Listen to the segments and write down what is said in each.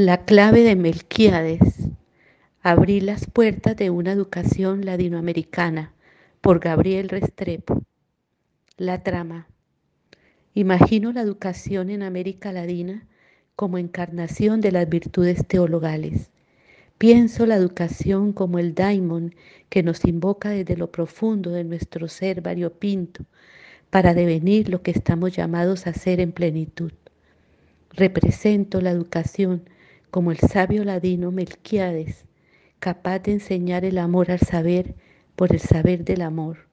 La clave de Melquíades. Abrí las puertas de una educación latinoamericana por Gabriel Restrepo. La trama. Imagino la educación en América Latina como encarnación de las virtudes teologales. Pienso la educación como el daimon que nos invoca desde lo profundo de nuestro ser variopinto para devenir lo que estamos llamados a ser en plenitud. Represento la educación como el sabio ladino Melquiades, capaz de enseñar el amor al saber por el saber del amor,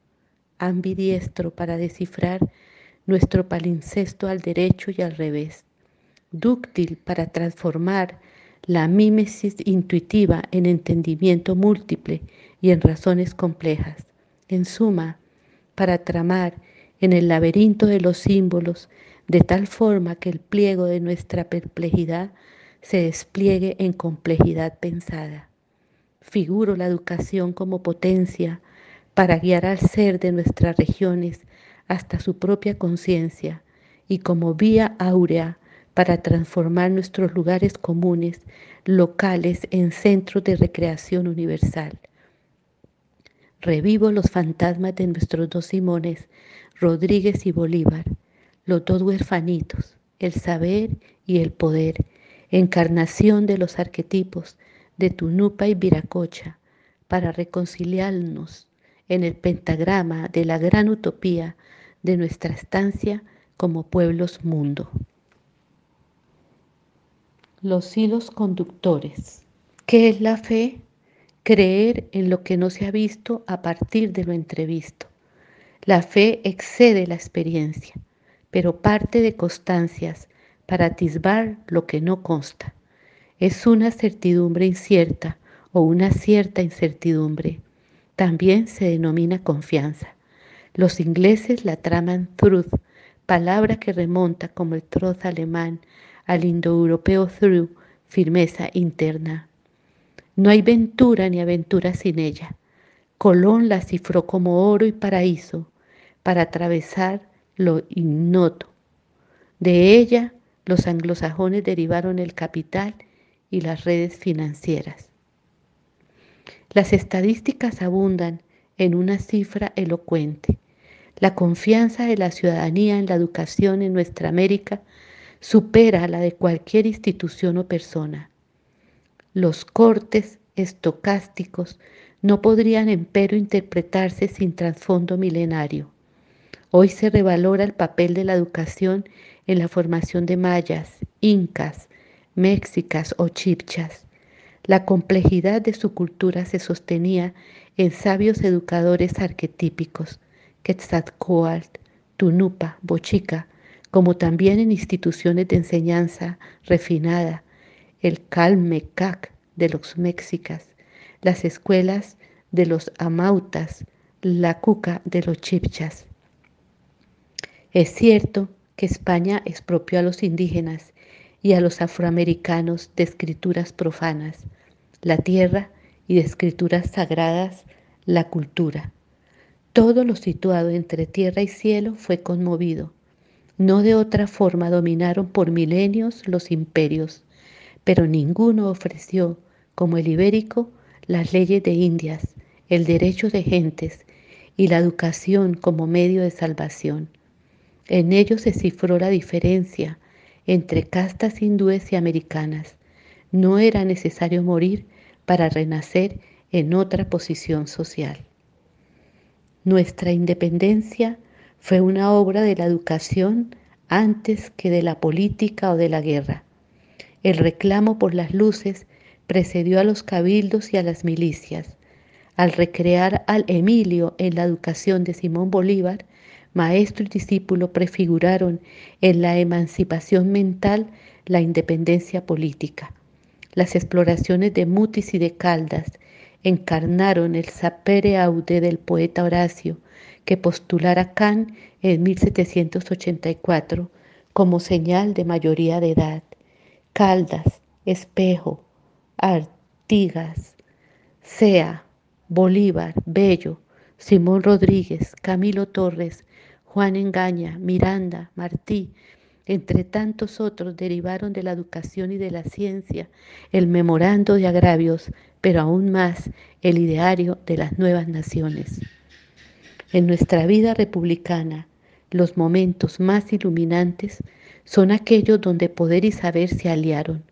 ambidiestro para descifrar nuestro palincesto al derecho y al revés, dúctil para transformar la mímesis intuitiva en entendimiento múltiple y en razones complejas, en suma, para tramar en el laberinto de los símbolos de tal forma que el pliego de nuestra perplejidad se despliegue en complejidad pensada. Figuro la educación como potencia para guiar al ser de nuestras regiones hasta su propia conciencia y como vía áurea para transformar nuestros lugares comunes, locales, en centros de recreación universal. Revivo los fantasmas de nuestros dos Simones, Rodríguez y Bolívar, los dos huerfanitos, el saber y el poder, encarnación de los arquetipos de Tunupa y Viracocha, para reconciliarnos en el pentagrama de la gran utopía de nuestra estancia como pueblos mundo. Los hilos conductores. ¿Qué es la fe? Creer en lo que no se ha visto a partir de lo entrevisto. La fe excede la experiencia, pero parte de constancias para atisbar lo que no consta. Es una certidumbre incierta o una cierta incertidumbre. También se denomina confianza. Los ingleses la traman truth, palabra que remonta como el troz alemán al indoeuropeo through, firmeza interna. No hay ventura ni aventura sin ella. Colón la cifró como oro y paraíso para atravesar lo ignoto. De ella los anglosajones derivaron el capital y las redes financieras. Las estadísticas abundan en una cifra elocuente. La confianza de la ciudadanía en la educación en nuestra América supera la de cualquier institución o persona. Los cortes estocásticos no podrían empero interpretarse sin trasfondo milenario. Hoy se revalora el papel de la educación en la formación de mayas, incas, mexicas o chipchas. La complejidad de su cultura se sostenía en sabios educadores arquetípicos, Quetzalcoatl, Tunupa, Bochica, como también en instituciones de enseñanza refinada, el Calmecac de los mexicas, las escuelas de los amautas, la cuca de los chipchas. Es cierto que España expropió a los indígenas y a los afroamericanos de escrituras profanas, la tierra y de escrituras sagradas, la cultura. Todo lo situado entre tierra y cielo fue conmovido. No de otra forma dominaron por milenios los imperios, pero ninguno ofreció, como el ibérico, las leyes de Indias, el derecho de gentes y la educación como medio de salvación. En ello se cifró la diferencia entre castas hindúes y americanas. No era necesario morir para renacer en otra posición social. Nuestra independencia fue una obra de la educación antes que de la política o de la guerra. El reclamo por las luces precedió a los cabildos y a las milicias. Al recrear al Emilio en la educación de Simón Bolívar, maestro y discípulo prefiguraron en la emancipación mental la independencia política. Las exploraciones de Mutis y de Caldas encarnaron el sapere aude del poeta Horacio, que postulara Kant en 1784 como señal de mayoría de edad. Caldas, Espejo, Artigas, Sea, Bolívar, Bello, Simón Rodríguez, Camilo Torres, Juan Engaña, Miranda, Martí entre tantos otros, derivaron de la educación y de la ciencia el memorando de agravios, pero aún más el ideario de las nuevas naciones. En nuestra vida republicana, los momentos más iluminantes son aquellos donde poder y saber se aliaron,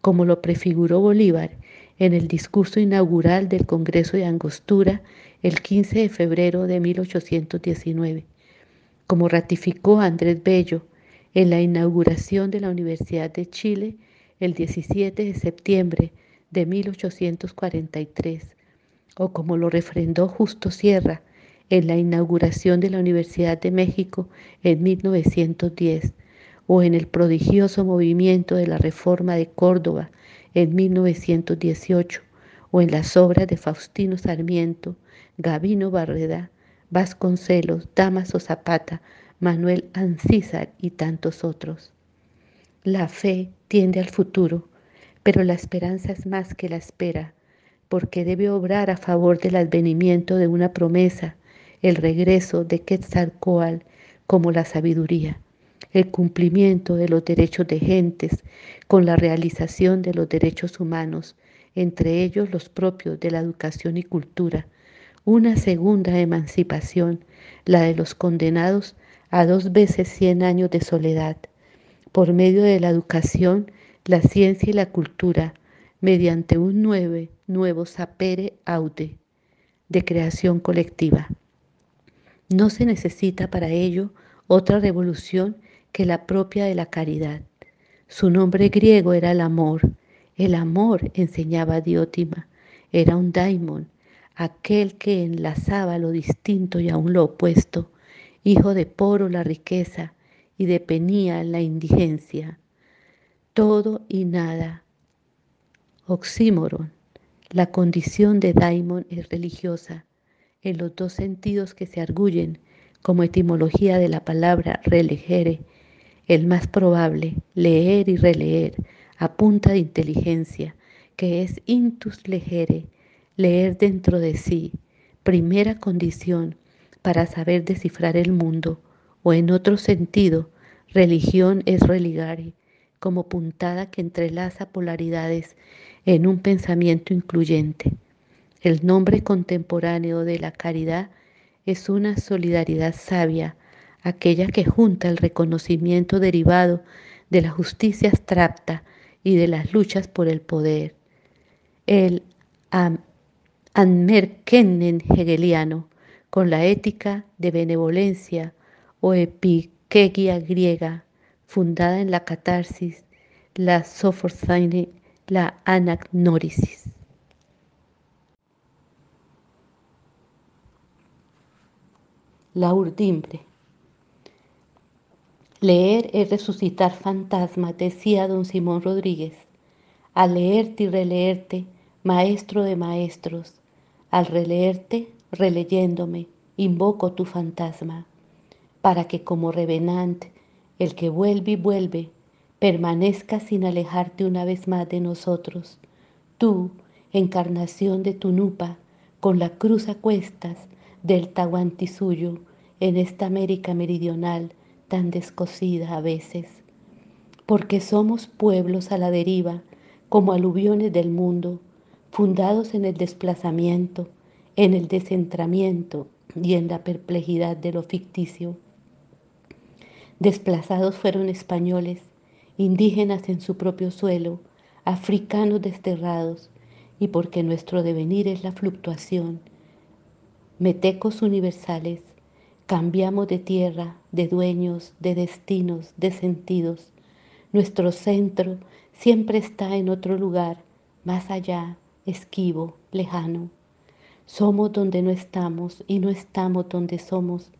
como lo prefiguró Bolívar en el discurso inaugural del Congreso de Angostura el 15 de febrero de 1819, como ratificó Andrés Bello en la inauguración de la Universidad de Chile el 17 de septiembre de 1843, o como lo refrendó Justo Sierra en la inauguración de la Universidad de México en 1910, o en el prodigioso movimiento de la Reforma de Córdoba en 1918, o en las obras de Faustino Sarmiento, Gavino Barreda, Vasconcelos, Damaso Zapata, Manuel Ancísar y tantos otros. La fe tiende al futuro, pero la esperanza es más que la espera, porque debe obrar a favor del advenimiento de una promesa, el regreso de Quetzalcoatl como la sabiduría, el cumplimiento de los derechos de gentes con la realización de los derechos humanos, entre ellos los propios de la educación y cultura, una segunda emancipación, la de los condenados a dos veces cien años de soledad, por medio de la educación, la ciencia y la cultura, mediante un nuevo, nuevo sapere aude de creación colectiva. No se necesita para ello otra revolución que la propia de la caridad. Su nombre griego era el amor. El amor, enseñaba Diótima, era un daimon, aquel que enlazaba lo distinto y aún lo opuesto, hijo de Poro la riqueza y de Penía la indigencia. Todo y nada. Oxímoron. La condición de daimon es religiosa en los dos sentidos que se arguyen como etimología de la palabra relegere, el más probable, leer y releer, a punta de inteligencia, que es intus legere, leer dentro de sí, primera condición para saber descifrar el mundo, o en otro sentido, religión es religare, como puntada que entrelaza polaridades en un pensamiento incluyente. El nombre contemporáneo de la caridad es una solidaridad sabia, aquella que junta el reconocimiento derivado de la justicia abstracta y de las luchas por el poder. El Anmerkennen hegeliano, con la ética de benevolencia o epiquegia griega, fundada en la catarsis, la sophorzaine, la anagnórisis. La urdimbre. Leer es resucitar fantasmas, decía don Simón Rodríguez. Al leerte y releerte, maestro de maestros, al releerte, releyéndome, invoco tu fantasma, para que como revenante, el que vuelve y vuelve, permanezca sin alejarte una vez más de nosotros. Tú, encarnación de tu nupa, con la cruz a cuestas del suyo, en esta América meridional tan descosida a veces, porque somos pueblos a la deriva, como aluviones del mundo, fundados en el desplazamiento, en el descentramiento y en la perplejidad de lo ficticio. Desplazados fueron españoles, indígenas en su propio suelo, africanos desterrados, y porque nuestro devenir es la fluctuación, metecos universales, Cambiamos de tierra, de dueños, de destinos, de sentidos. Nuestro centro siempre está en otro lugar, más allá, esquivo, lejano. Somos donde no estamos y no estamos donde somos,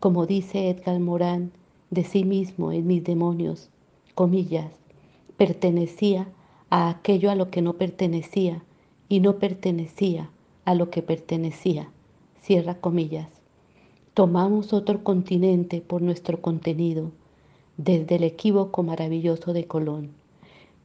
como dice Edgar Morán de sí mismo en mis demonios, comillas, pertenecía a aquello a lo que no pertenecía y no pertenecía a lo que pertenecía, cierra comillas tomamos otro continente por nuestro contenido, desde el equívoco maravilloso de Colón.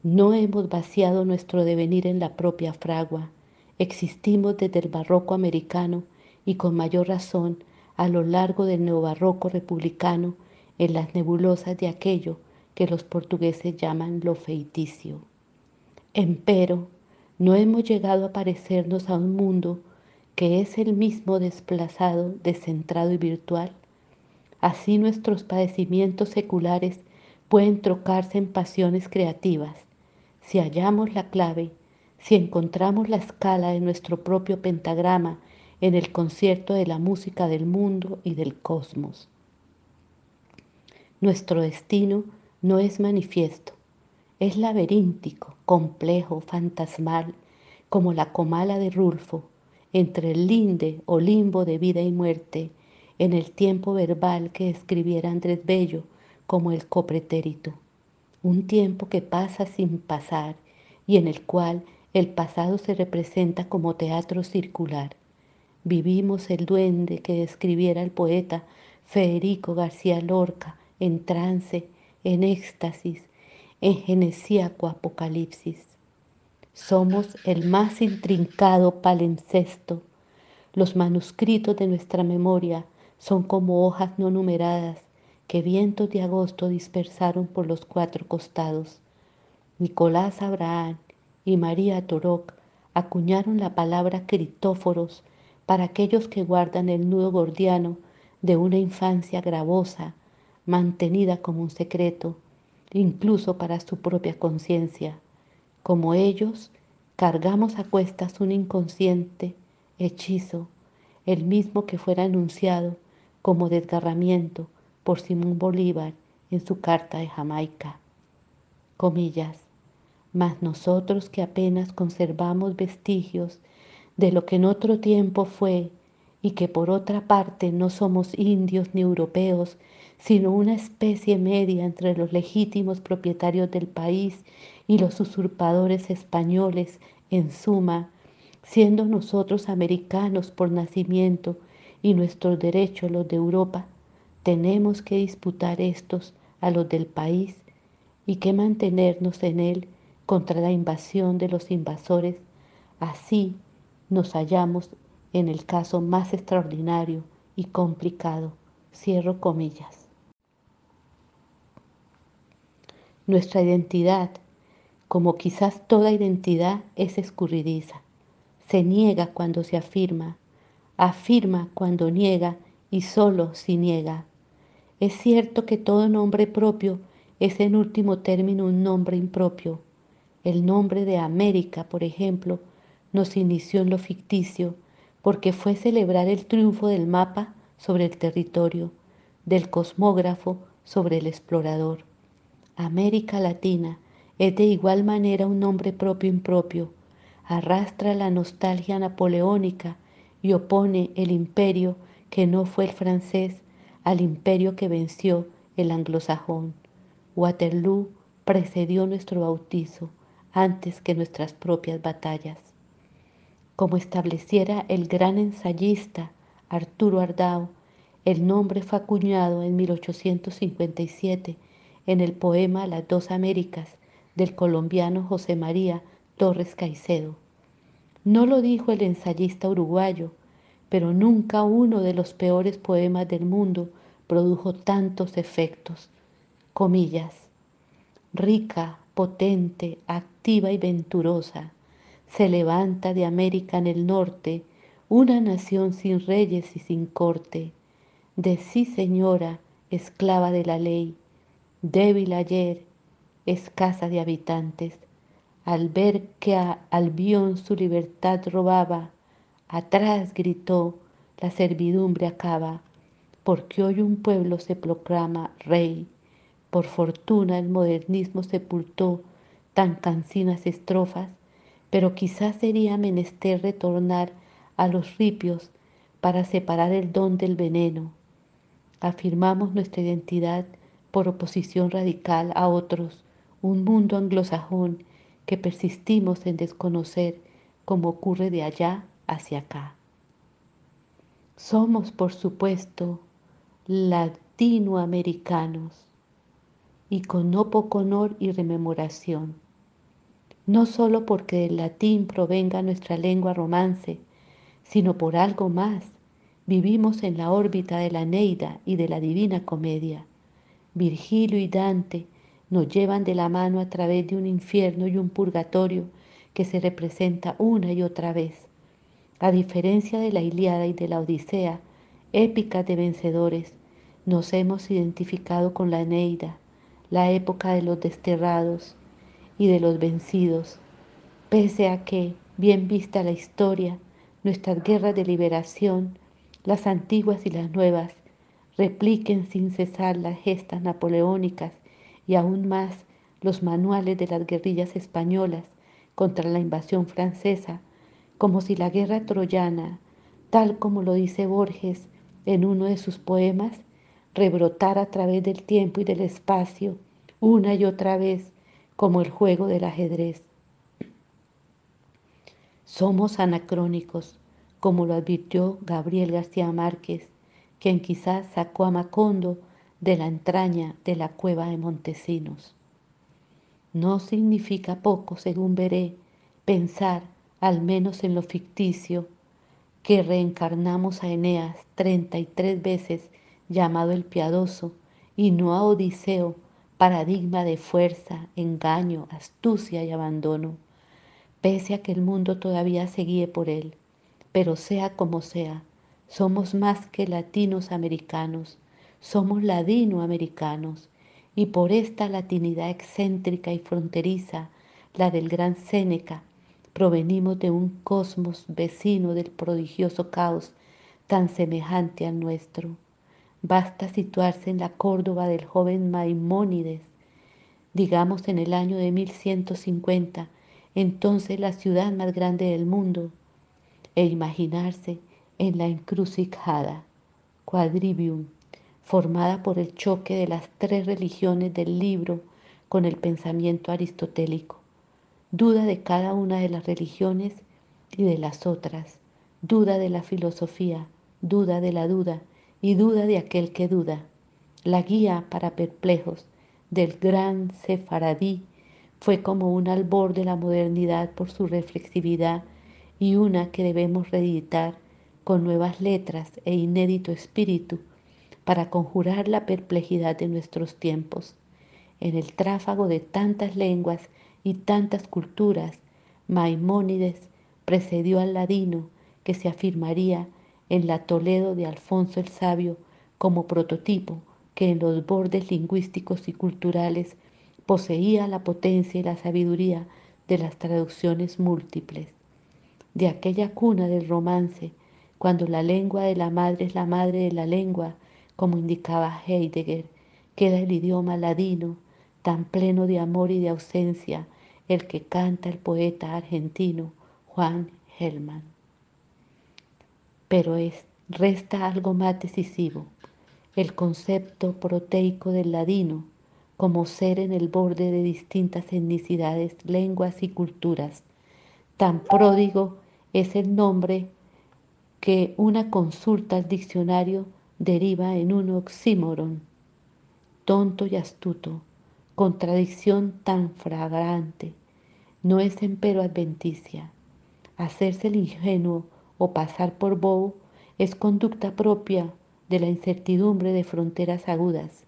No hemos vaciado nuestro devenir en la propia fragua, existimos desde el barroco americano y con mayor razón a lo largo del neobarroco republicano en las nebulosas de aquello que los portugueses llaman lo feiticio. Empero, no hemos llegado a parecernos a un mundo que es el mismo desplazado, descentrado y virtual. Así nuestros padecimientos seculares pueden trocarse en pasiones creativas. Si hallamos la clave, si encontramos la escala de nuestro propio pentagrama en el concierto de la música del mundo y del cosmos. Nuestro destino no es manifiesto, es laberíntico, complejo, fantasmal, como la comala de Rulfo, entre el linde o limbo de vida y muerte, en el tiempo verbal que escribiera Andrés Bello como el copretérito, un tiempo que pasa sin pasar y en el cual el pasado se representa como teatro circular. Vivimos el duende que describiera el poeta Federico García Lorca en trance en éxtasis, en genesíaco apocalipsis. Somos el más intrincado palencesto. Los manuscritos de nuestra memoria son como hojas no numeradas que vientos de agosto dispersaron por los cuatro costados. Nicolás Abraham y María Toroc acuñaron la palabra critóforos para aquellos que guardan el nudo gordiano de una infancia gravosa mantenida como un secreto, incluso para su propia conciencia. Como ellos, cargamos a cuestas un inconsciente hechizo, el mismo que fuera anunciado como desgarramiento por Simón Bolívar en su carta de Jamaica. Comillas, mas nosotros que apenas conservamos vestigios de lo que en otro tiempo fue y que por otra parte no somos indios ni europeos, sino una especie media entre los legítimos propietarios del país y los usurpadores españoles, en suma, siendo nosotros americanos por nacimiento y nuestros derechos los de Europa, tenemos que disputar estos a los del país y que mantenernos en él contra la invasión de los invasores. Así nos hallamos en el caso más extraordinario y complicado. Cierro comillas. Nuestra identidad, como quizás toda identidad, es escurridiza. Se niega cuando se afirma, afirma cuando niega y solo si niega. Es cierto que todo nombre propio es en último término un nombre impropio. El nombre de América, por ejemplo, nos inició en lo ficticio porque fue celebrar el triunfo del mapa sobre el territorio, del cosmógrafo sobre el explorador. América Latina es de igual manera un nombre propio impropio, arrastra la nostalgia napoleónica y opone el imperio que no fue el francés al imperio que venció el anglosajón. Waterloo precedió nuestro bautizo antes que nuestras propias batallas. Como estableciera el gran ensayista Arturo Ardao, el nombre fue acuñado en 1857 en el poema Las dos Américas del colombiano José María Torres Caicedo. No lo dijo el ensayista uruguayo, pero nunca uno de los peores poemas del mundo produjo tantos efectos. Comillas. Rica, potente, activa y venturosa, se levanta de América en el norte una nación sin reyes y sin corte, de sí señora, esclava de la ley, débil ayer, escasa de habitantes, al ver que a Albión su libertad robaba, atrás gritó, la servidumbre acaba, porque hoy un pueblo se proclama rey. Por fortuna el modernismo sepultó tan cansinas estrofas, pero quizás sería menester retornar a los ripios para separar el don del veneno. Afirmamos nuestra identidad por oposición radical a otros, un mundo anglosajón que persistimos en desconocer como ocurre de allá hacia acá. Somos, por supuesto, latinoamericanos y con no poco honor y rememoración, no solo porque del latín provenga nuestra lengua romance, sino por algo más. Vivimos en la órbita de la Neida y de la Divina Comedia Virgilio y Dante nos llevan de la mano a través de un infierno y un purgatorio que se representa una y otra vez. A diferencia de la Iliada y de la Odisea, épicas de vencedores, nos hemos identificado con la Eneida, la época de los desterrados y de los vencidos, pese a que, bien vista la historia, nuestras guerras de liberación, las antiguas y las nuevas, repliquen sin cesar las gestas napoleónicas y aún más los manuales de las guerrillas españolas contra la invasión francesa, como si la guerra troyana, tal como lo dice Borges en uno de sus poemas, rebrotar a través del tiempo y del espacio una y otra vez como el juego del ajedrez. Somos anacrónicos, como lo advirtió Gabriel García Márquez, quien quizás sacó a Macondo de la entraña de la cueva de Montesinos. No significa poco, según veré, pensar, al menos en lo ficticio, que reencarnamos a Eneas treinta y tres veces llamado el piadoso, y no a Odiseo, paradigma de fuerza, engaño, astucia y abandono, pese a que el mundo todavía se guíe por él. Pero sea como sea, somos más que latinos americanos, somos ladinoamericanos, y por esta latinidad excéntrica y fronteriza, la del gran Séneca, provenimos de un cosmos vecino del prodigioso caos tan semejante al nuestro. Basta situarse en la Córdoba del joven Maimónides, digamos en el año de 1150, entonces la ciudad más grande del mundo, e imaginarse en la encrucijada, quadrivium, formada por el choque de las tres religiones del libro con el pensamiento aristotélico. Duda de cada una de las religiones y de las otras, duda de la filosofía, duda de la duda, y duda de aquel que duda. La guía para perplejos del gran sefaradí fue como un albor de la modernidad por su reflexividad y una que debemos reeditar con nuevas letras e inédito espíritu para conjurar la perplejidad de nuestros tiempos. En el tráfago de tantas lenguas y tantas culturas, Maimónides precedió al ladino que se afirmaría en la Toledo de Alfonso el Sabio como prototipo que en los bordes lingüísticos y culturales poseía la potencia y la sabiduría de las traducciones múltiples. De aquella cuna del romance, cuando la lengua de la madre es la madre de la lengua, como indicaba Heidegger, queda el idioma ladino, tan pleno de amor y de ausencia, el que canta el poeta argentino Juan Gelman pero es, resta algo más decisivo, el concepto proteico del ladino como ser en el borde de distintas etnicidades, lenguas y culturas. Tan pródigo es el nombre que una consulta al diccionario deriva en un oxímoron, tonto y astuto, contradicción tan fragrante. No es empero adventicia. Hacerse el ingenuo o pasar por bobo es conducta propia de la incertidumbre de fronteras agudas.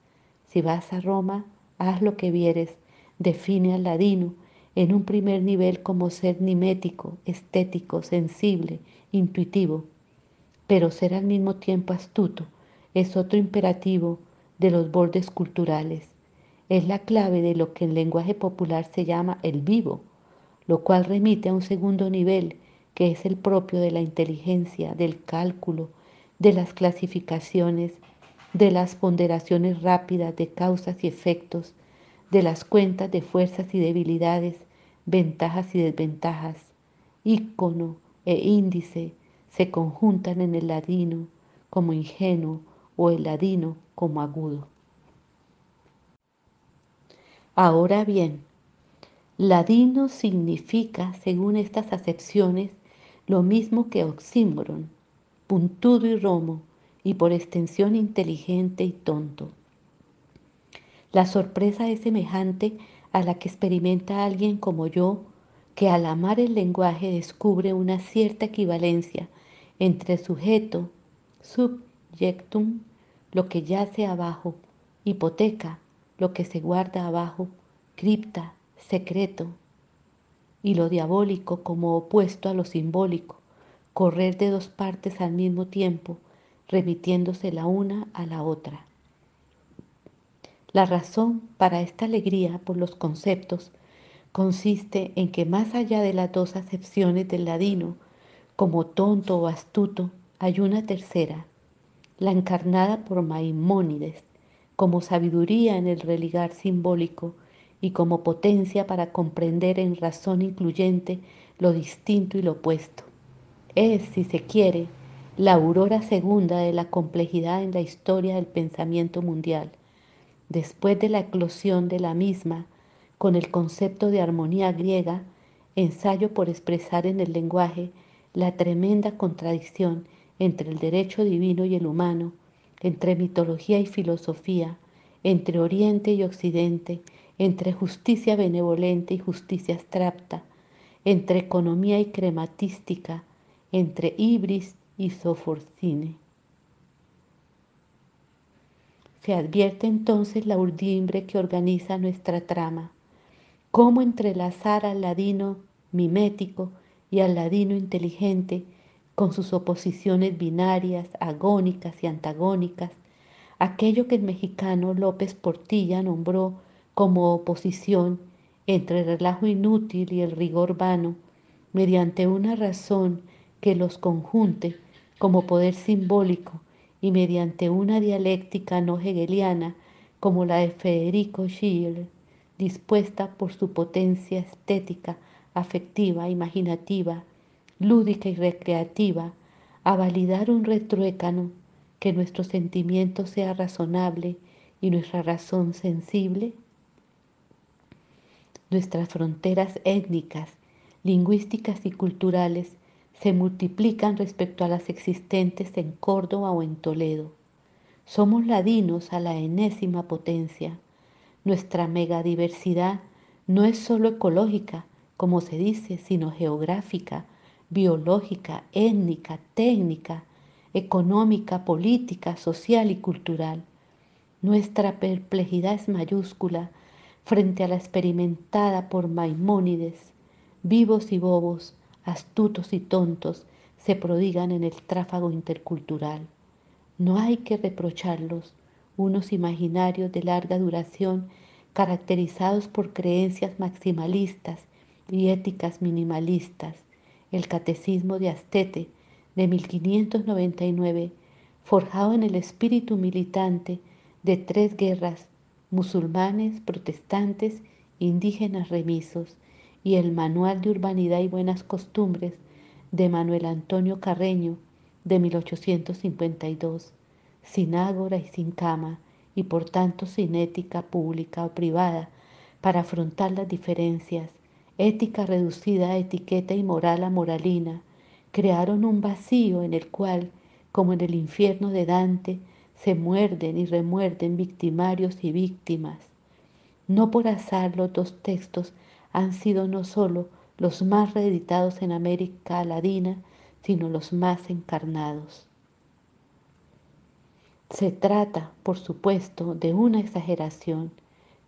Si vas a Roma, haz lo que vieres, define al ladino en un primer nivel como ser nimético, estético, sensible, intuitivo, pero ser al mismo tiempo astuto es otro imperativo de los bordes culturales. Es la clave de lo que en lenguaje popular se llama el vivo, lo cual remite a un segundo nivel que es el propio de la inteligencia, del cálculo, de las clasificaciones, de las ponderaciones rápidas de causas y efectos, de las cuentas de fuerzas y debilidades, ventajas y desventajas, ícono e índice se conjuntan en el ladino como ingenuo o el ladino como agudo. Ahora bien, ladino significa, según estas acepciones, lo mismo que oxímoron, puntudo y romo, y por extensión inteligente y tonto. La sorpresa es semejante a la que experimenta alguien como yo, que al amar el lenguaje descubre una cierta equivalencia entre sujeto, subjectum, lo que yace abajo, hipoteca, lo que se guarda abajo, cripta, secreto, y lo diabólico como opuesto a lo simbólico, correr de dos partes al mismo tiempo, remitiéndose la una a la otra. La razón para esta alegría por los conceptos consiste en que más allá de las dos acepciones del ladino, como tonto o astuto, hay una tercera, la encarnada por Maimónides, como sabiduría en el religar simbólico y como potencia para comprender en razón incluyente lo distinto y lo opuesto. Es, si se quiere, la aurora segunda de la complejidad en la historia del pensamiento mundial, después de la eclosión de la misma, con el concepto de armonía griega, ensayo por expresar en el lenguaje la tremenda contradicción entre el derecho divino y el humano, entre mitología y filosofía, entre Oriente y Occidente, entre justicia benevolente y justicia abstracta, entre economía y crematística, entre ibris y soforcine. Se advierte entonces la urdimbre que organiza nuestra trama, cómo entrelazar al ladino mimético y al ladino inteligente con sus oposiciones binarias, agónicas y antagónicas, aquello que el mexicano López Portilla nombró como oposición entre el relajo inútil y el rigor vano, mediante una razón que los conjunte como poder simbólico y mediante una dialéctica no hegeliana como la de Federico Schiller, dispuesta por su potencia estética, afectiva, imaginativa, lúdica y recreativa, a validar un retruécano que nuestro sentimiento sea razonable y nuestra razón sensible? Nuestras fronteras étnicas, lingüísticas y culturales se multiplican respecto a las existentes en Córdoba o en Toledo. Somos ladinos a la enésima potencia. Nuestra megadiversidad no es sólo ecológica, como se dice, sino geográfica, biológica, étnica, técnica, económica, política, social y cultural. Nuestra perplejidad es mayúscula frente a la experimentada por Maimónides. Vivos y bobos, astutos y tontos se prodigan en el tráfago intercultural. No hay que reprocharlos, unos imaginarios de larga duración caracterizados por creencias maximalistas y éticas minimalistas. El Catecismo de Astete de 1599, forjado en el espíritu militante de tres guerras, musulmanes, protestantes, indígenas remisos, y el Manual de Urbanidad y Buenas Costumbres de Manuel Antonio Carreño de 1852, sin ágora y sin cama, y por tanto sin ética pública o privada, para afrontar las diferencias, ética reducida a etiqueta y moral a moralina, crearon un vacío en el cual, como en el infierno de Dante, se muerden y remuerden victimarios y víctimas. No por azar los dos textos han sido no solo los más reeditados en América Latina, sino los más encarnados. Se trata, por supuesto, de una exageración,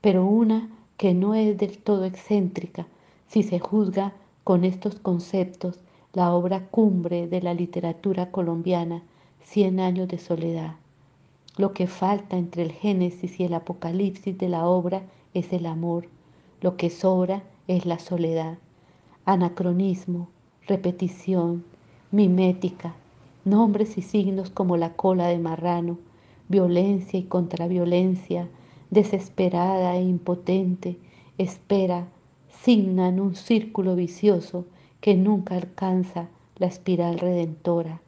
pero una que no es del todo excéntrica si se juzga con estos conceptos la obra cumbre de la literatura colombiana, Cien años de soledad. Lo que falta entre el Génesis y el Apocalipsis de la obra es el amor. Lo que sobra es la soledad. Anacronismo, repetición, mimética, nombres y signos como la cola de marrano, violencia y contraviolencia, desesperada e impotente, espera, signan un círculo vicioso que nunca alcanza la espiral redentora.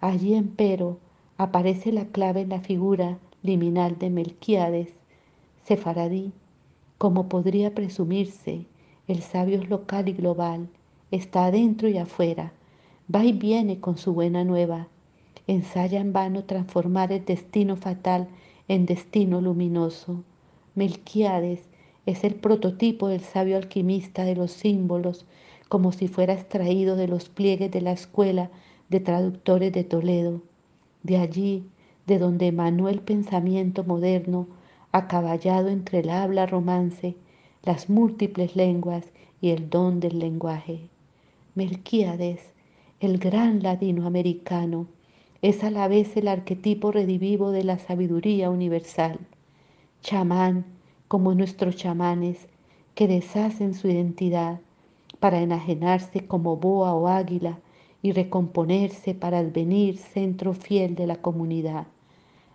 Allí, empero, aparece la clave en la figura liminal de Melquiades, sefaradí, como podría presumirse, el sabio local y global, está adentro y afuera, va y viene con su buena nueva, ensaya en vano transformar el destino fatal en destino luminoso. Melquiades es el prototipo del sabio alquimista de los símbolos, como si fuera extraído de los pliegues de la escuela de traductores de Toledo. De allí, de donde emanó el pensamiento moderno, acaballado entre el habla romance, las múltiples lenguas y el don del lenguaje. Melquíades, el gran latinoamericano, es a la vez el arquetipo redivivo de la sabiduría universal. Chamán, como nuestros chamanes, que deshacen su identidad para enajenarse como boa o águila y recomponerse para advenir centro fiel de la comunidad,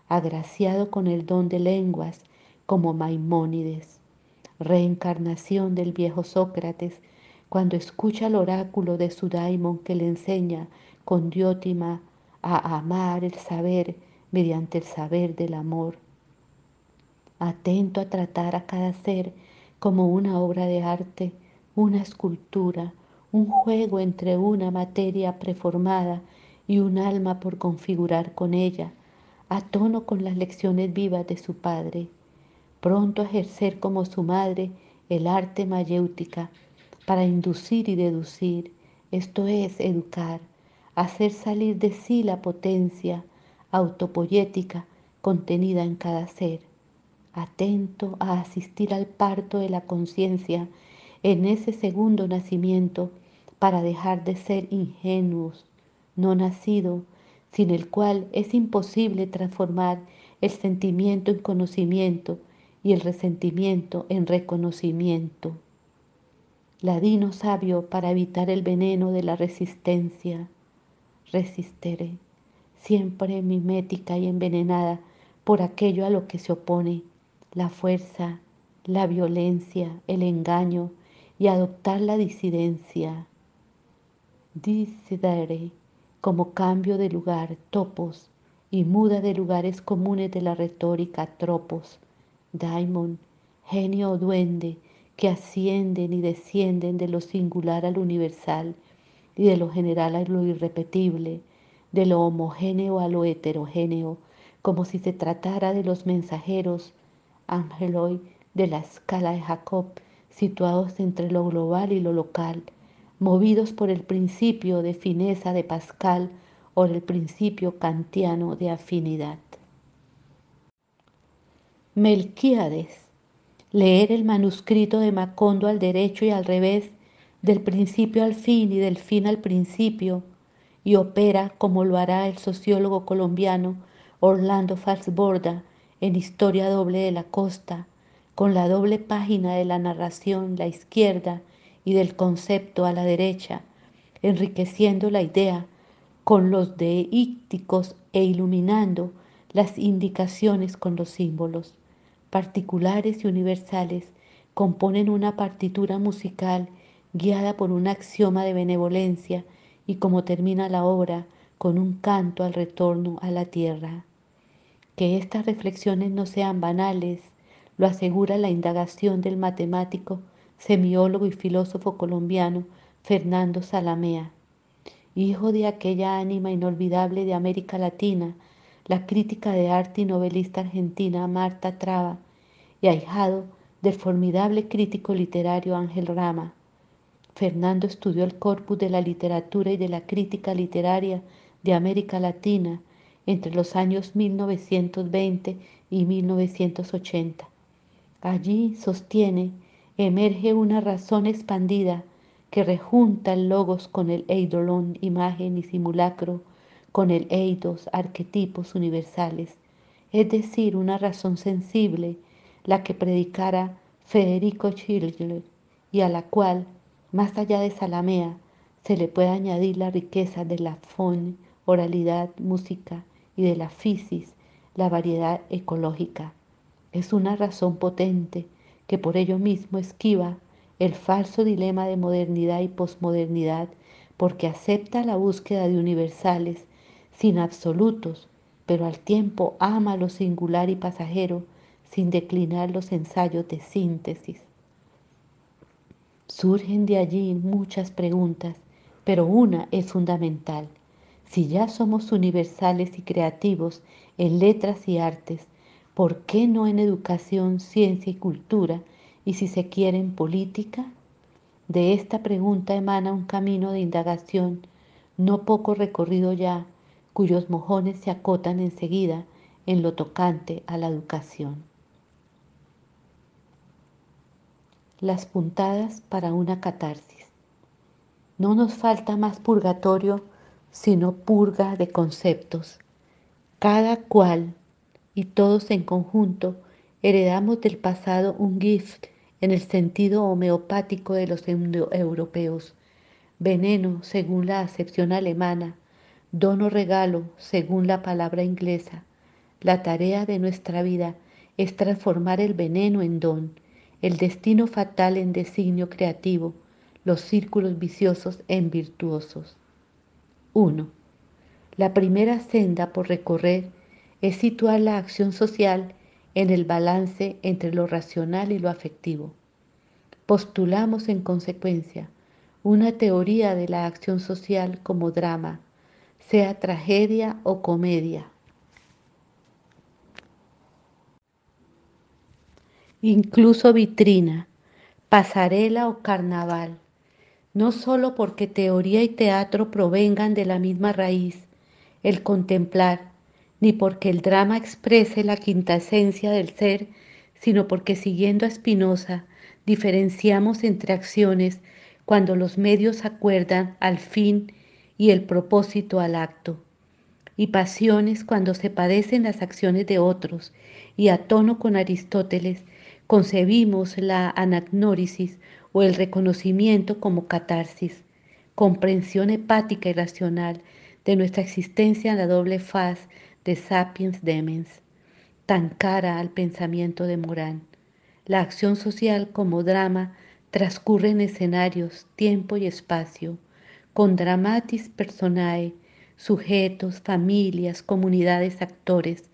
agraciado con el don de lenguas como Maimónides, reencarnación del viejo Sócrates, cuando escucha el oráculo de su daimon que le enseña con diótima a amar el saber mediante el saber del amor, atento a tratar a cada ser como una obra de arte, una escultura, un juego entre una materia preformada y un alma por configurar con ella, a tono con las lecciones vivas de su padre, pronto a ejercer como su madre el arte mayéutica para inducir y deducir, esto es educar, hacer salir de sí la potencia autopoyética contenida en cada ser, atento a asistir al parto de la conciencia en ese segundo nacimiento para dejar de ser ingenuos, no nacido, sin el cual es imposible transformar el sentimiento en conocimiento y el resentimiento en reconocimiento. Ladino sabio para evitar el veneno de la resistencia. Resistiré, siempre mimética y envenenada por aquello a lo que se opone, la fuerza, la violencia, el engaño y adoptar la disidencia. Disidere como cambio de lugar, topos, y muda de lugares comunes de la retórica, tropos, daimon, genio o duende, que ascienden y descienden de lo singular a lo universal y de lo general a lo irrepetible, de lo homogéneo a lo heterogéneo, como si se tratara de los mensajeros, angeloi de la escala de Jacob, situados entre lo global y lo local, movidos por el principio de fineza de Pascal o el principio kantiano de afinidad. Melquíades, leer el manuscrito de Macondo al derecho y al revés, del principio al fin y del fin al principio, y opera como lo hará el sociólogo colombiano Orlando Falsborda en Historia Doble de la Costa, con la doble página de la narración, la izquierda, y del concepto a la derecha, enriqueciendo la idea con los deícticos e iluminando las indicaciones con los símbolos. Particulares y universales componen una partitura musical guiada por un axioma de benevolencia y como termina la obra con un canto al retorno a la tierra. Que estas reflexiones no sean banales, lo asegura la indagación del matemático semiólogo y filósofo colombiano Fernando Salamea, hijo de aquella ánima inolvidable de América Latina, la crítica de arte y novelista argentina Marta Traba, y ahijado del formidable crítico literario Ángel Rama. Fernando estudió el corpus de la literatura y de la crítica literaria de América Latina entre los años 1920 y 1980. Allí sostiene emerge una razón expandida que rejunta el logos con el eidolon, imagen y simulacro, con el eidos, arquetipos universales, es decir, una razón sensible, la que predicara Federico Schiller y a la cual, más allá de Salamea, se le puede añadir la riqueza de la fon, oralidad, música y de la fisis, la variedad ecológica. Es una razón potente que por ello mismo esquiva el falso dilema de modernidad y posmodernidad porque acepta la búsqueda de universales sin absolutos, pero al tiempo ama lo singular y pasajero sin declinar los ensayos de síntesis. Surgen de allí muchas preguntas, pero una es fundamental. Si ya somos universales y creativos en letras y artes, ¿por qué no en educación, ciencia y cultura? Y si se quiere en política, de esta pregunta emana un camino de indagación no poco recorrido ya, cuyos mojones se acotan enseguida en lo tocante a la educación. las puntadas para una catarsis. No nos falta más purgatorio, sino purga de conceptos. Cada cual y todos en conjunto heredamos del pasado un gift en el sentido homeopático de los europeos, veneno según la acepción alemana, dono regalo según la palabra inglesa. La tarea de nuestra vida es transformar el veneno en don, el destino fatal en designio creativo, los círculos viciosos en virtuosos. 1. La primera senda por recorrer es situar la acción social en el balance entre lo racional y lo afectivo. Postulamos en consecuencia una teoría de la acción social como drama, sea tragedia o comedia. Incluso vitrina, pasarela o carnaval, no solo porque teoría y teatro provengan de la misma raíz, el contemplar, ni porque el drama exprese la quinta esencia del ser, sino porque siguiendo a Spinoza diferenciamos entre acciones cuando los medios acuerdan al fin y el propósito al acto, y pasiones cuando se padecen las acciones de otros, y a tono con Aristóteles concebimos la anagnórisis o el reconocimiento como catarsis, comprensión hepática y racional de nuestra existencia en la doble faz de Sapiens Demens, tan cara al pensamiento de Morán. La acción social como drama transcurre en escenarios, tiempo y espacio, con dramatis personae, sujetos, familias, comunidades, actores,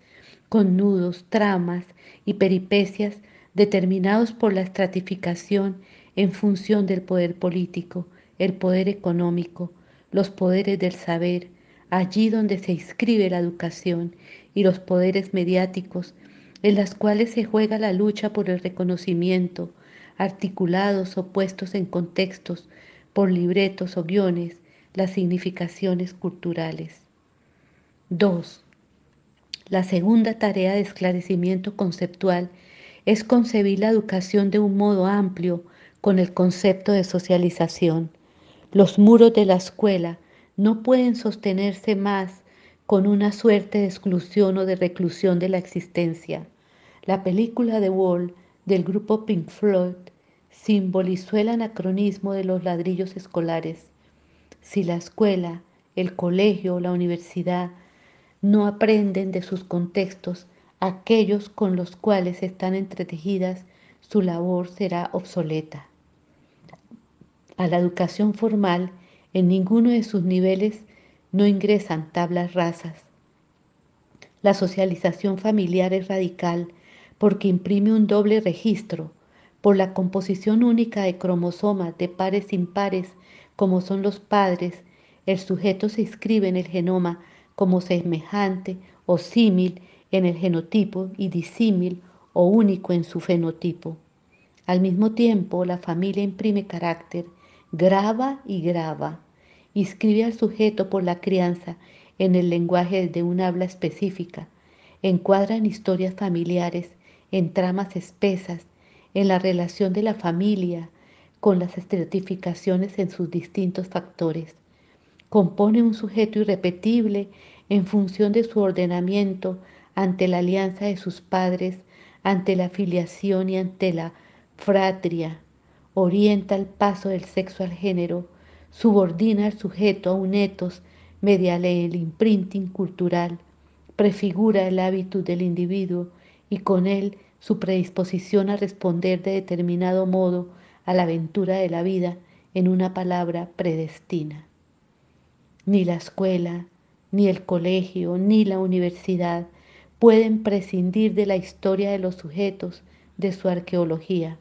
con nudos, tramas y peripecias determinados por la estratificación en función del poder político, el poder económico, los poderes del saber, allí donde se inscribe la educación y los poderes mediáticos, en las cuales se juega la lucha por el reconocimiento, articulados o puestos en contextos por libretos o guiones, las significaciones culturales. 2. La segunda tarea de esclarecimiento conceptual es concebir la educación de un modo amplio con el concepto de socialización. Los muros de la escuela no pueden sostenerse más con una suerte de exclusión o de reclusión de la existencia. La película de Wall del grupo Pink Floyd simbolizó el anacronismo de los ladrillos escolares. Si la escuela, el colegio o la universidad no aprenden de sus contextos aquellos con los cuales están entretejidas, su labor será obsoleta. A la educación formal en ninguno de sus niveles no ingresan tablas rasas. La socialización familiar es radical porque imprime un doble registro por la composición única de cromosomas de pares impares como son los padres, el sujeto se inscribe en el genoma como semejante o símil en el genotipo y disímil o único en su fenotipo. Al mismo tiempo, la familia imprime carácter graba y graba, inscribe al sujeto por la crianza en el lenguaje de un habla específica, encuadran historias familiares en tramas espesas, en la relación de la familia con las estratificaciones en sus distintos factores. Compone un sujeto irrepetible en función de su ordenamiento ante la alianza de sus padres, ante la filiación y ante la fratria orienta el paso del sexo al género, subordina al sujeto a un etos mediante el imprinting cultural, prefigura el hábito del individuo y con él su predisposición a responder de determinado modo a la aventura de la vida en una palabra predestina. Ni la escuela, ni el colegio, ni la universidad pueden prescindir de la historia de los sujetos, de su arqueología.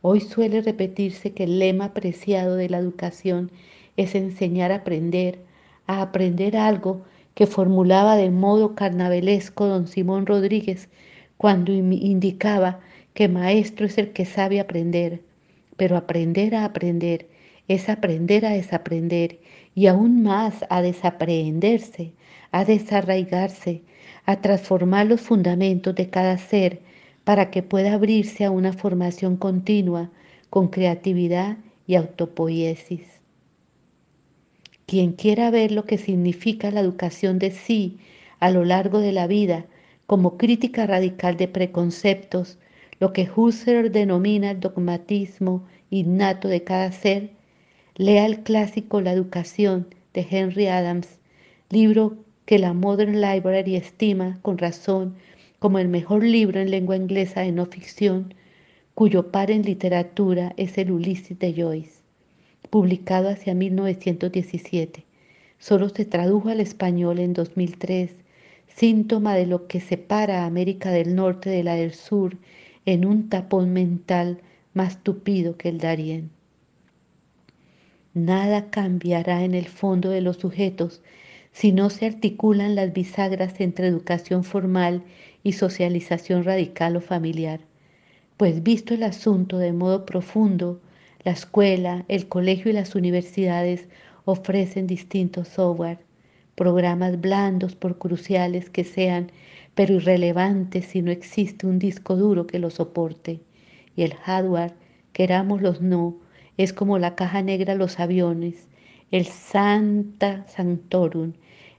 Hoy suele repetirse que el lema preciado de la educación es enseñar a aprender, a aprender algo que formulaba de modo carnavalesco don Simón Rodríguez cuando indicaba que maestro es el que sabe aprender, pero aprender a aprender es aprender a desaprender y aún más a desaprenderse, a desarraigarse, a transformar los fundamentos de cada ser para que pueda abrirse a una formación continua con creatividad y autopoiesis. Quien quiera ver lo que significa la educación de sí a lo largo de la vida como crítica radical de preconceptos, lo que Husserl denomina dogmatismo innato de cada ser, lea el clásico La educación de Henry Adams, libro que la Modern Library estima con razón como el mejor libro en lengua inglesa de no ficción, cuyo par en literatura es el Ulises de Joyce, publicado hacia 1917. Solo se tradujo al español en 2003, síntoma de lo que separa a América del Norte de la del Sur en un tapón mental más tupido que el Darién. Nada cambiará en el fondo de los sujetos si no se articulan las bisagras entre educación formal y socialización radical o familiar. Pues visto el asunto de modo profundo, la escuela, el colegio y las universidades ofrecen distintos software, programas blandos por cruciales que sean, pero irrelevantes si no existe un disco duro que lo soporte. Y el hardware, queramos los no, es como la caja negra los aviones, el Santa Sanctorum,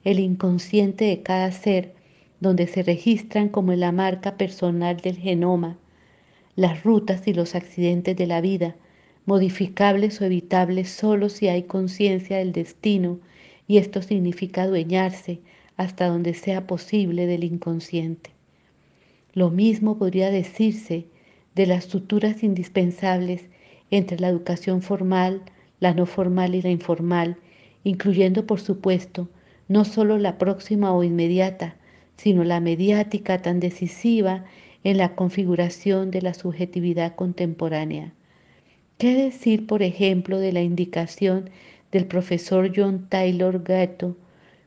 el inconsciente de cada ser, donde se registran como la marca personal del genoma, las rutas y los accidentes de la vida, modificables o evitables solo si hay conciencia del destino, y esto significa adueñarse hasta donde sea posible del inconsciente. Lo mismo podría decirse de las suturas indispensables entre la educación formal, la no formal y la informal, incluyendo por supuesto no solo la próxima o inmediata, sino la mediática tan decisiva en la configuración de la subjetividad contemporánea. ¿Qué decir, por ejemplo, de la indicación del profesor John Taylor Gatto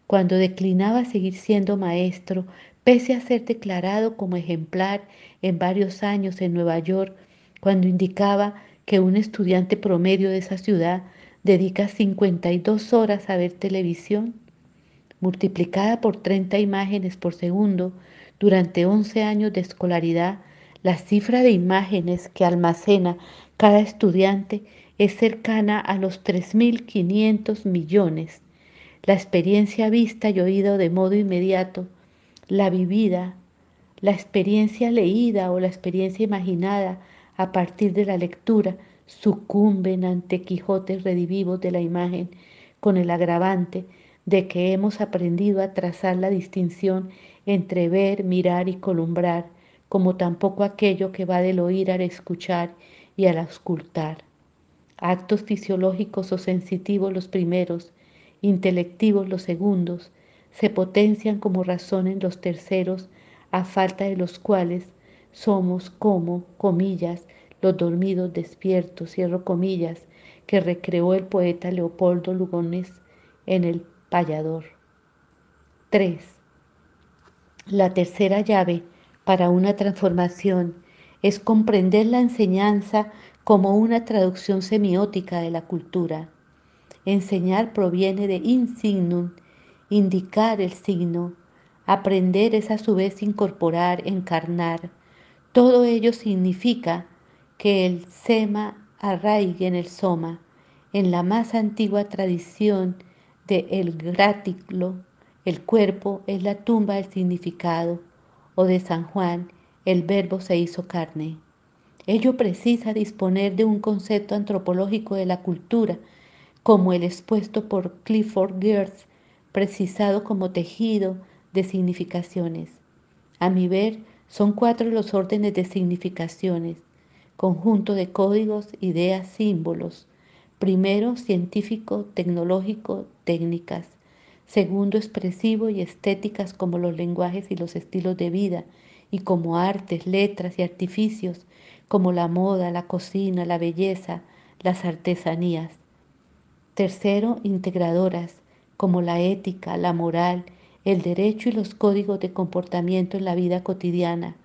cuando declinaba seguir siendo maestro, pese a ser declarado como ejemplar en varios años en Nueva York, cuando indicaba que un estudiante promedio de esa ciudad dedica 52 horas a ver televisión? Multiplicada por 30 imágenes por segundo durante 11 años de escolaridad, la cifra de imágenes que almacena cada estudiante es cercana a los 3.500 millones. La experiencia vista y oída de modo inmediato, la vivida, la experiencia leída o la experiencia imaginada a partir de la lectura sucumben ante Quijotes redivivos de la imagen con el agravante de que hemos aprendido a trazar la distinción entre ver, mirar y columbrar, como tampoco aquello que va del oír al escuchar y al auscultar. Actos fisiológicos o sensitivos los primeros, intelectivos los segundos, se potencian como razón en los terceros, a falta de los cuales somos como, comillas, los dormidos despiertos, cierro comillas, que recreó el poeta Leopoldo Lugones en el 3. La tercera llave para una transformación es comprender la enseñanza como una traducción semiótica de la cultura. Enseñar proviene de insignum, indicar el signo. Aprender es a su vez incorporar, encarnar. Todo ello significa que el sema arraigue en el soma, en la más antigua tradición de el graticlo, el cuerpo es la tumba del significado, o de San Juan, el verbo se hizo carne. Ello precisa disponer de un concepto antropológico de la cultura, como el expuesto por Clifford Geertz, precisado como tejido de significaciones. A mi ver, son cuatro los órdenes de significaciones, conjunto de códigos, ideas, símbolos, Primero, científico, tecnológico, técnicas. Segundo, expresivo y estéticas como los lenguajes y los estilos de vida, y como artes, letras y artificios, como la moda, la cocina, la belleza, las artesanías. Tercero, integradoras, como la ética, la moral, el derecho y los códigos de comportamiento en la vida cotidiana.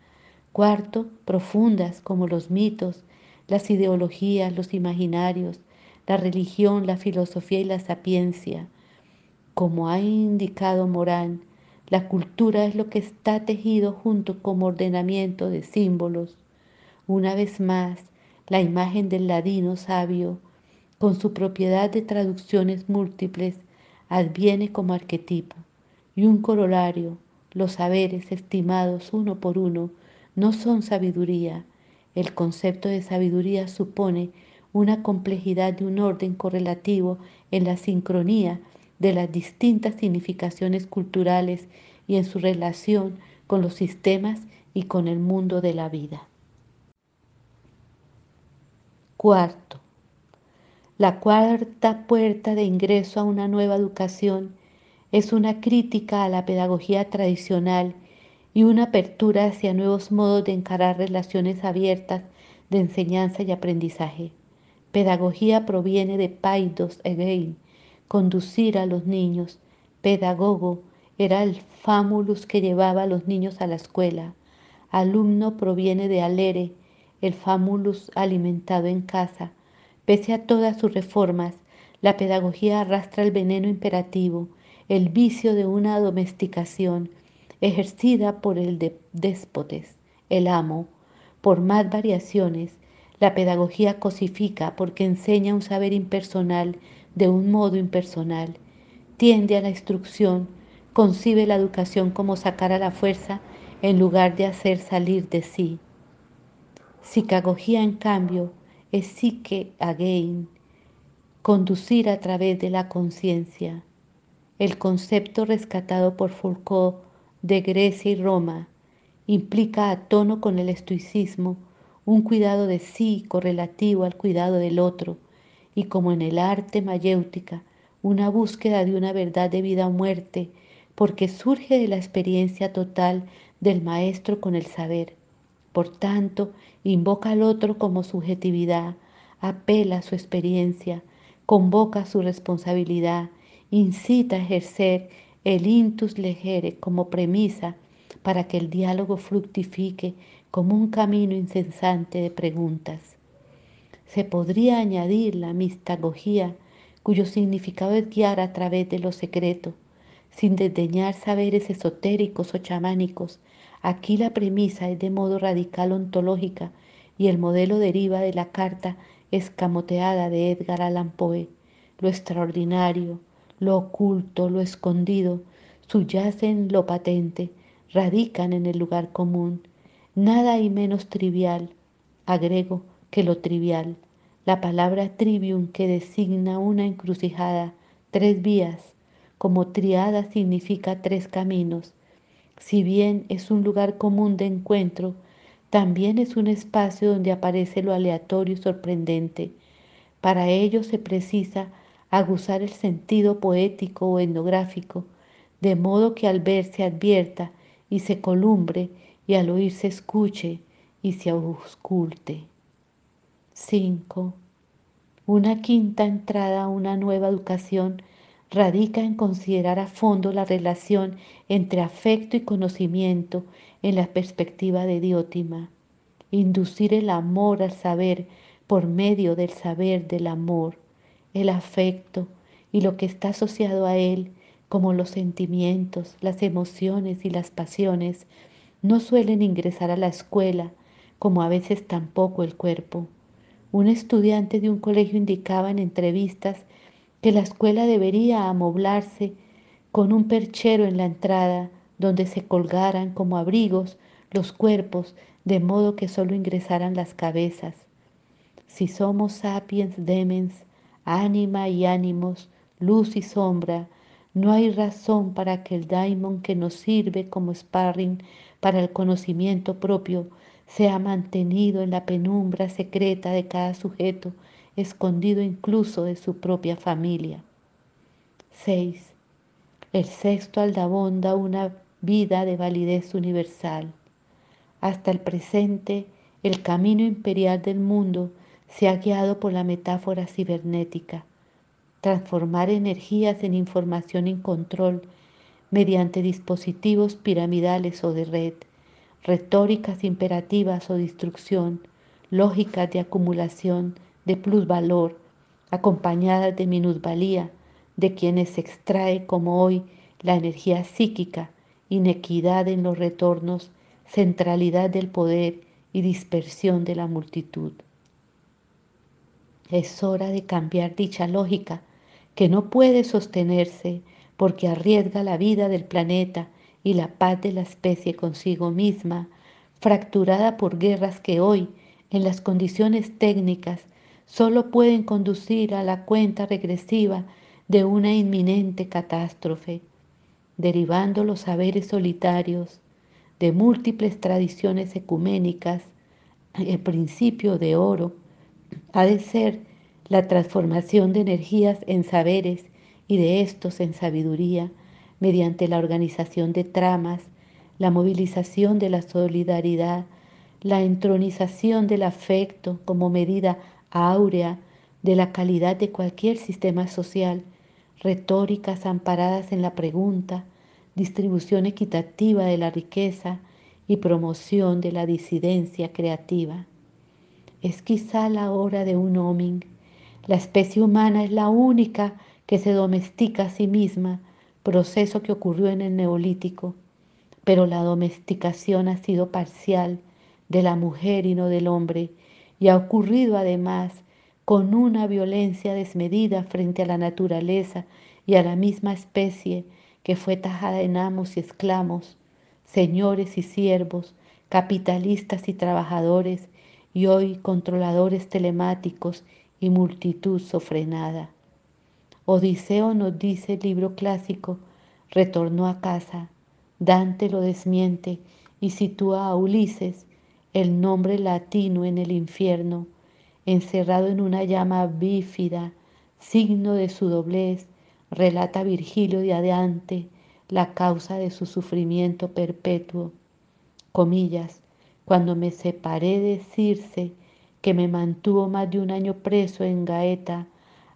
Cuarto, profundas, como los mitos, las ideologías, los imaginarios, la religión, la filosofía y la sapiencia. Como ha indicado Morán, la cultura es lo que está tejido junto como ordenamiento de símbolos. Una vez más, la imagen del ladino sabio, con su propiedad de traducciones múltiples, adviene como arquetipo, y un corolario, los saberes estimados uno por uno, no son sabiduría. El concepto de sabiduría supone una complejidad de un orden correlativo en la sincronía de las distintas significaciones culturales y en su relación con los sistemas y con el mundo de la vida. Cuarto, la cuarta puerta de ingreso a una nueva educación es una crítica a la pedagogía tradicional y una apertura hacia nuevos modos de encarar relaciones abiertas de enseñanza y aprendizaje. Pedagogía proviene de paidos again, conducir a los niños. Pedagogo era el famulus que llevaba a los niños a la escuela. Alumno proviene de alere, el famulus alimentado en casa. Pese a todas sus reformas, la pedagogía arrastra el veneno imperativo, el vicio de una domesticación ejercida por el de déspotes, el amo. Por más variaciones, la pedagogía cosifica porque enseña un saber impersonal de un modo impersonal. Tiende a la instrucción, concibe la educación como sacar a la fuerza en lugar de hacer salir de sí. Psicagogía, en cambio, es psique again, conducir a través de la conciencia. El concepto rescatado por Foucault de Grecia y Roma implica a tono con el estoicismo un cuidado de sí correlativo al cuidado del otro y como en el arte mayéutica una búsqueda de una verdad de vida o muerte porque surge de la experiencia total del maestro con el saber. Por tanto, invoca al otro como subjetividad, apela a su experiencia, convoca su responsabilidad, incita a ejercer el intus legere como premisa para que el diálogo fructifique como un camino incesante de preguntas. Se podría añadir la mistagogía, cuyo significado es guiar a través de lo secreto, sin desdeñar saberes esotéricos o chamánicos, Aquí la premisa es de modo radical ontológica y el modelo deriva de la carta escamoteada de Edgar Allan Poe. Lo extraordinario, lo oculto, lo escondido, subyacen lo patente, radican en el lugar común. Nada hay menos trivial, agrego, que lo trivial. La palabra trivium que designa una encrucijada, tres vías, como triada significa tres caminos, si bien es un lugar común de encuentro, también es un espacio donde aparece lo aleatorio y sorprendente. Para ello se precisa aguzar el sentido poético o etnográfico, de modo que al ver se advierta y se columbre y al oír se escuche y se ausculte. 5. Una quinta entrada a una nueva educación radica en considerar a fondo la relación entre afecto y conocimiento en la perspectiva de Diótima, inducir el amor al saber por medio del saber del amor, el afecto y lo que está asociado a él, como los sentimientos, las emociones y las pasiones, no suelen ingresar a la escuela, como a veces tampoco el cuerpo. Un estudiante de un colegio indicaba en entrevistas que la escuela debería amoblarse con un perchero en la entrada donde se colgaran como abrigos los cuerpos de modo que solo ingresaran las cabezas. Si somos sapiens demens, ánima y ánimos, luz y sombra, no hay razón para que el daimon que nos sirve como sparring para el conocimiento propio sea mantenido en la penumbra secreta de cada sujeto escondido incluso de su propia familia. 6. El sexto aldabón da una vida de validez universal. Hasta el presente, el camino imperial del mundo se ha guiado por la metáfora cibernética, transformar energías en información en control mediante dispositivos piramidales o de red, retóricas imperativas o de instrucción, lógicas de acumulación, de plusvalor, acompañadas de minusvalía, de quienes se extrae como hoy la energía psíquica, inequidad en los retornos, centralidad del poder y dispersión de la multitud. Es hora de cambiar dicha lógica que no puede sostenerse porque arriesga la vida del planeta y la paz de la especie consigo misma, fracturada por guerras que hoy, en las condiciones técnicas, solo pueden conducir a la cuenta regresiva de una inminente catástrofe, derivando los saberes solitarios de múltiples tradiciones ecuménicas, el principio de oro ha de ser la transformación de energías en saberes y de estos en sabiduría mediante la organización de tramas, la movilización de la solidaridad, la entronización del afecto como medida áurea de la calidad de cualquier sistema social, retóricas amparadas en la pregunta, distribución equitativa de la riqueza y promoción de la disidencia creativa. Es quizá la hora de un homing. La especie humana es la única que se domestica a sí misma, proceso que ocurrió en el neolítico, pero la domesticación ha sido parcial de la mujer y no del hombre, y ha ocurrido además con una violencia desmedida frente a la naturaleza y a la misma especie que fue tajada en amos y esclavos, señores y siervos, capitalistas y trabajadores, y hoy controladores telemáticos y multitud sofrenada. Odiseo nos dice el libro clásico, retornó a casa. Dante lo desmiente y sitúa a Ulises el nombre latino en el infierno, encerrado en una llama bífida, signo de su doblez, relata Virgilio de Adeante la causa de su sufrimiento perpetuo. Comillas, cuando me separé de Circe, que me mantuvo más de un año preso en Gaeta,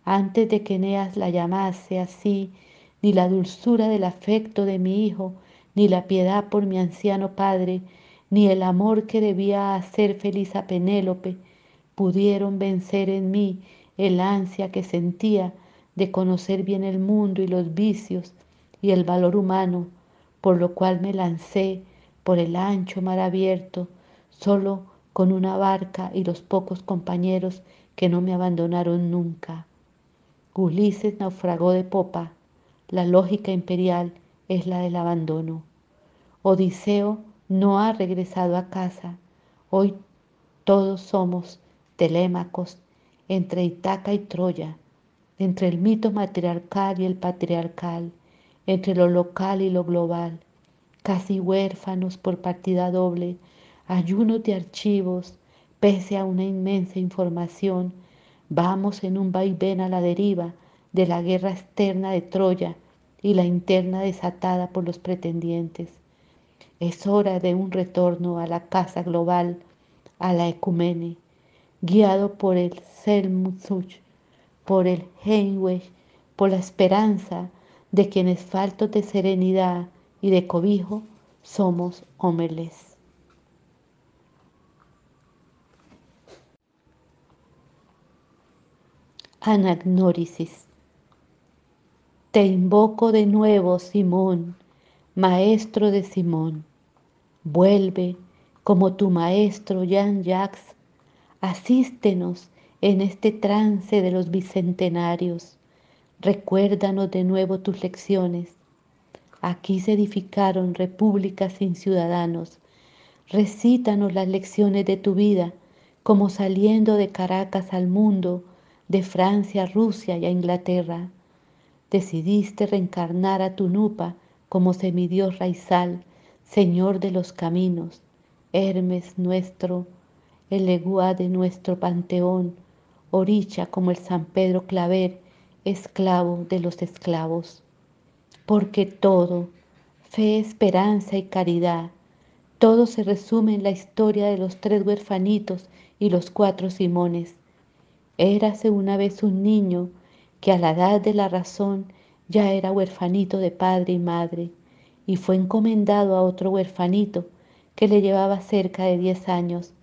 antes de que Eneas la llamase así, ni la dulzura del afecto de mi hijo, ni la piedad por mi anciano padre, ni el amor que debía hacer feliz a Penélope pudieron vencer en mí el ansia que sentía de conocer bien el mundo y los vicios y el valor humano, por lo cual me lancé por el ancho mar abierto, solo con una barca y los pocos compañeros que no me abandonaron nunca. Ulises naufragó de popa, la lógica imperial es la del abandono. Odiseo no ha regresado a casa. Hoy todos somos telémacos entre Itaca y Troya, entre el mito matriarcal y el patriarcal, entre lo local y lo global, casi huérfanos por partida doble, ayunos de archivos, pese a una inmensa información, vamos en un vaivén a la deriva de la guerra externa de Troya y la interna desatada por los pretendientes. Es hora de un retorno a la casa global, a la ecumene, guiado por el Selmutsuch, por el Heinwech, por la esperanza de quienes faltos de serenidad y de cobijo somos homeles. Anagnórisis. Te invoco de nuevo, Simón, maestro de Simón Vuelve como tu maestro Jean Jacques, asístenos en este trance de los bicentenarios. Recuérdanos de nuevo tus lecciones. Aquí se edificaron repúblicas sin ciudadanos. Recítanos las lecciones de tu vida, como saliendo de Caracas al mundo, de Francia Rusia y a Inglaterra. Decidiste reencarnar a tu nupa como semidios raizal Señor de los caminos, Hermes nuestro, el legua de nuestro panteón, Oricha como el San Pedro Claver, esclavo de los esclavos. Porque todo, fe, esperanza y caridad, todo se resume en la historia de los tres huerfanitos y los cuatro Simones. Érase una vez un niño que a la edad de la razón ya era huerfanito de padre y madre y fue encomendado a otro huerfanito que le llevaba cerca de diez años.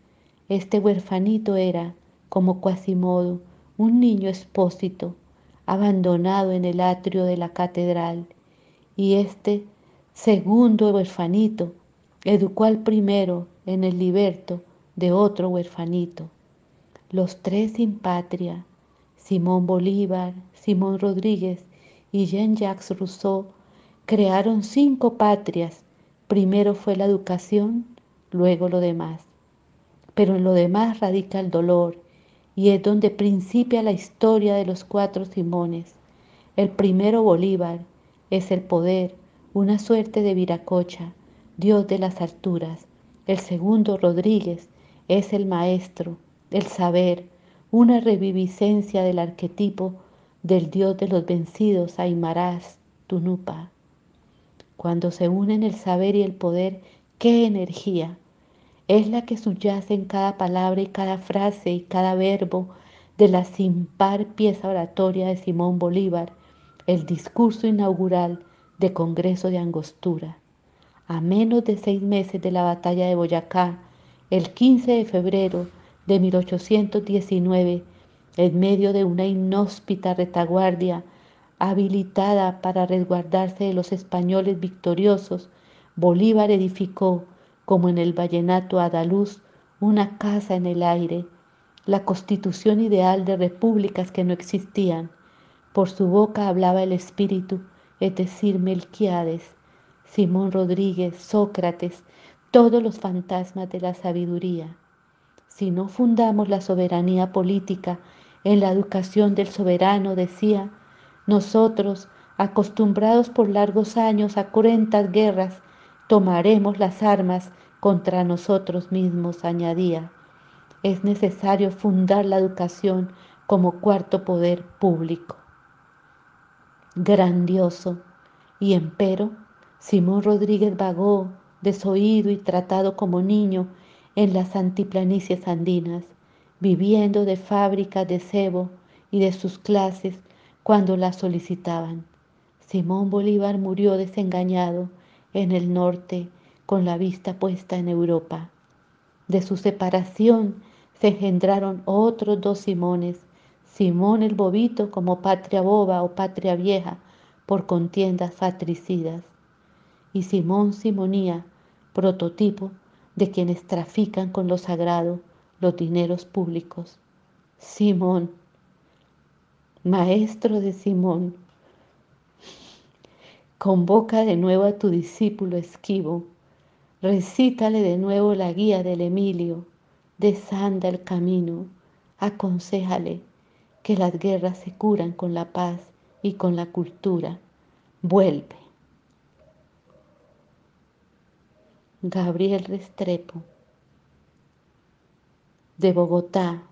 Este huerfanito era, como Quasimodo, un niño expósito, abandonado en el atrio de la catedral, y este segundo huerfanito educó al primero en el liberto de otro huerfanito. Los tres sin patria, Simón Bolívar, Simón Rodríguez y Jean-Jacques Rousseau crearon cinco patrias. Primero fue la educación, luego lo demás. Pero en lo demás radica el dolor y es donde principia la historia de los cuatro Simones. El primero Bolívar es el poder, una suerte de viracocha, Dios de las alturas. El segundo Rodríguez es el maestro, el saber, una reviviscencia del arquetipo del Dios de los vencidos, Aymarás, Tunupa. Cuando se unen el saber y el poder, qué energía. Es la que subyace en cada palabra y cada frase y cada verbo de la sin par pieza oratoria de Simón Bolívar, el discurso inaugural de Congreso de Angostura. A menos de seis meses de la batalla de Boyacá, el 15 de febrero de 1819, en medio de una inhóspita retaguardia habilitada para resguardarse de los españoles victoriosos, Bolívar edificó, como en el vallenato andaluz, una casa en el aire, la constitución ideal de repúblicas que no existían. Por su boca hablaba el espíritu, es decir, Melquiades, Simón Rodríguez, Sócrates, todos los fantasmas de la sabiduría si no fundamos la soberanía política en la educación del soberano, decía, nosotros, acostumbrados por largos años a cruentas guerras, tomaremos las armas contra nosotros mismos, añadía. Es necesario fundar la educación como cuarto poder público. Grandioso. Y empero, Simón Rodríguez vagó, desoído y tratado como niño en las antiplanicies andinas, viviendo de fábricas de cebo y de sus clases cuando las solicitaban. Simón Bolívar murió desengañado en el norte con la vista puesta en Europa. De su separación se engendraron otros dos Simones, Simón el Bobito como patria boba o patria vieja por contiendas fratricidas, y Simón Simonía, prototipo de quienes trafican con lo sagrado, los dineros públicos. Simón, maestro de Simón, convoca de nuevo a tu discípulo esquivo, recítale de nuevo la guía del Emilio, desanda el camino, aconsejale que las guerras se curan con la paz y con la cultura. Vuelve. Gabriel Restrepo, de Bogotá.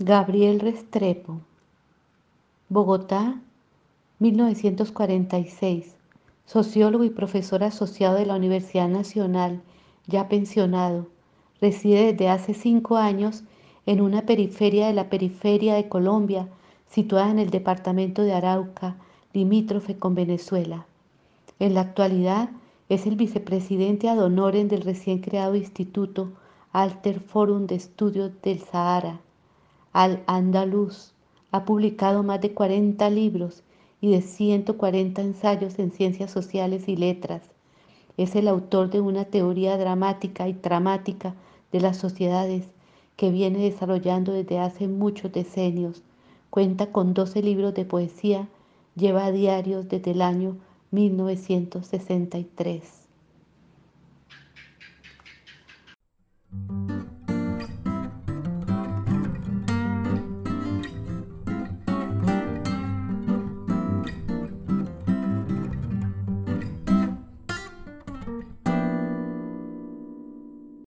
Gabriel Restrepo, Bogotá, 1946, sociólogo y profesor asociado de la Universidad Nacional, ya pensionado, reside desde hace cinco años en una periferia de la periferia de Colombia, situada en el departamento de Arauca, limítrofe con Venezuela. En la actualidad es el vicepresidente ad honorem del recién creado Instituto Alter Forum de Estudios del Sahara, Al Andaluz. Ha publicado más de 40 libros y de 140 ensayos en ciencias sociales y letras. Es el autor de una teoría dramática y dramática de las sociedades que viene desarrollando desde hace muchos decenios. Cuenta con 12 libros de poesía lleva diarios desde el año 1963.